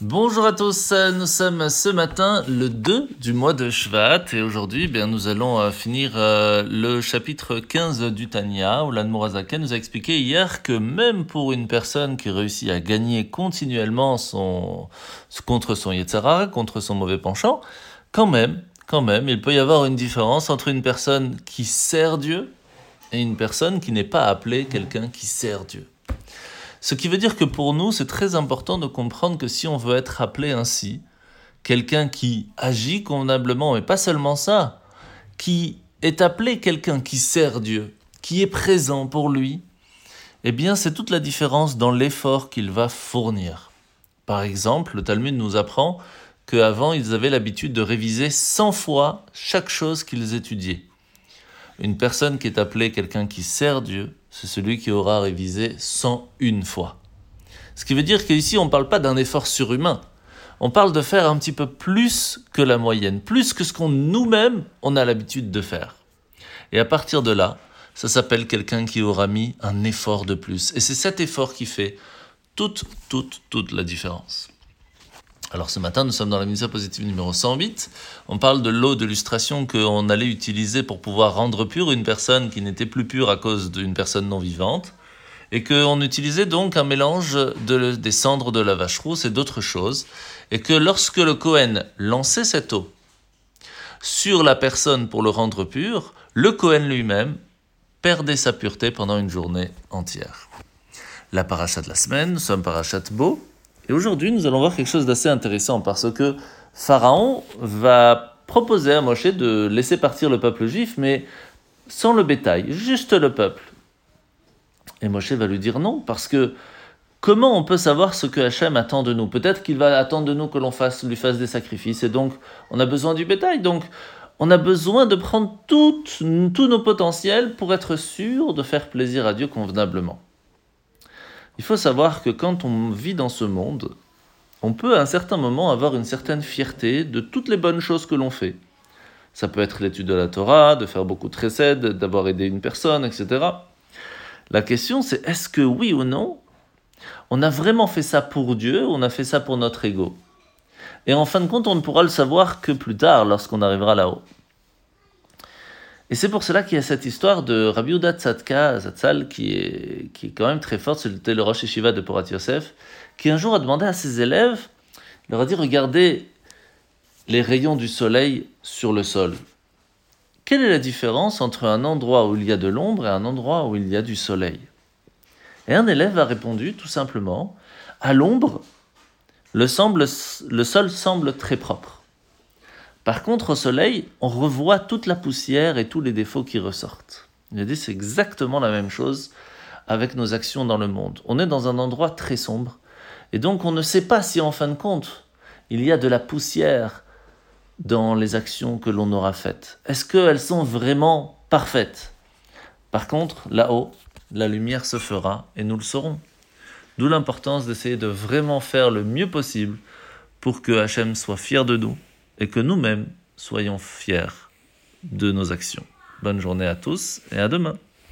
Bonjour à tous, nous sommes ce matin le 2 du mois de Shvat et aujourd'hui eh bien, nous allons euh, finir euh, le chapitre 15 du Tanya où l'Anmorazaka nous a expliqué hier que même pour une personne qui réussit à gagner continuellement son, contre son Yetzara, contre son mauvais penchant, quand même, quand même, il peut y avoir une différence entre une personne qui sert Dieu et une personne qui n'est pas appelée quelqu'un qui sert Dieu. Ce qui veut dire que pour nous, c'est très important de comprendre que si on veut être appelé ainsi, quelqu'un qui agit convenablement, et pas seulement ça, qui est appelé quelqu'un qui sert Dieu, qui est présent pour lui, eh bien c'est toute la différence dans l'effort qu'il va fournir. Par exemple, le Talmud nous apprend qu'avant ils avaient l'habitude de réviser 100 fois chaque chose qu'ils étudiaient. Une personne qui est appelée quelqu'un qui sert Dieu, c'est celui qui aura révisé 101 fois. Ce qui veut dire qu'ici, on ne parle pas d'un effort surhumain. On parle de faire un petit peu plus que la moyenne, plus que ce qu'on nous-mêmes, on a l'habitude de faire. Et à partir de là, ça s'appelle quelqu'un qui aura mis un effort de plus. Et c'est cet effort qui fait toute, toute, toute la différence. Alors ce matin, nous sommes dans la mise positive numéro 108. On parle de l'eau de lustration qu'on allait utiliser pour pouvoir rendre pure une personne qui n'était plus pure à cause d'une personne non vivante. Et qu'on utilisait donc un mélange de, des cendres de la vache rousse et d'autres choses. Et que lorsque le Cohen lançait cette eau sur la personne pour le rendre pur, le Cohen lui-même perdait sa pureté pendant une journée entière. La paracha de la semaine, nous sommes parachat beau, et aujourd'hui, nous allons voir quelque chose d'assez intéressant parce que Pharaon va proposer à Moshe de laisser partir le peuple juif, mais sans le bétail, juste le peuple. Et Moshe va lui dire non, parce que comment on peut savoir ce que Hachem attend de nous? Peut-être qu'il va attendre de nous que l'on fasse, lui fasse des sacrifices, et donc on a besoin du bétail. Donc on a besoin de prendre tous nos potentiels pour être sûr de faire plaisir à Dieu convenablement. Il faut savoir que quand on vit dans ce monde, on peut à un certain moment avoir une certaine fierté de toutes les bonnes choses que l'on fait. Ça peut être l'étude de la Torah, de faire beaucoup de précèdes, d'avoir aidé une personne, etc. La question c'est est-ce que oui ou non, on a vraiment fait ça pour Dieu on a fait ça pour notre ego? Et en fin de compte, on ne pourra le savoir que plus tard, lorsqu'on arrivera là-haut. Et c'est pour cela qu'il y a cette histoire de Rabbi Uda Tzadka Zatzal qui est, qui est quand même très forte, c'était le Rosh Yeshiva de Porat Yosef, qui un jour a demandé à ses élèves, leur a dit regardez les rayons du soleil sur le sol. Quelle est la différence entre un endroit où il y a de l'ombre et un endroit où il y a du soleil? Et un élève a répondu tout simplement à l'ombre, le, le sol semble très propre. Par contre, au soleil, on revoit toute la poussière et tous les défauts qui ressortent. Il a dit c'est exactement la même chose avec nos actions dans le monde. On est dans un endroit très sombre et donc on ne sait pas si en fin de compte il y a de la poussière dans les actions que l'on aura faites. Est-ce qu'elles sont vraiment parfaites? Par contre, là-haut, la lumière se fera et nous le saurons. D'où l'importance d'essayer de vraiment faire le mieux possible pour que Hachem soit fier de nous et que nous-mêmes soyons fiers de nos actions. Bonne journée à tous et à demain.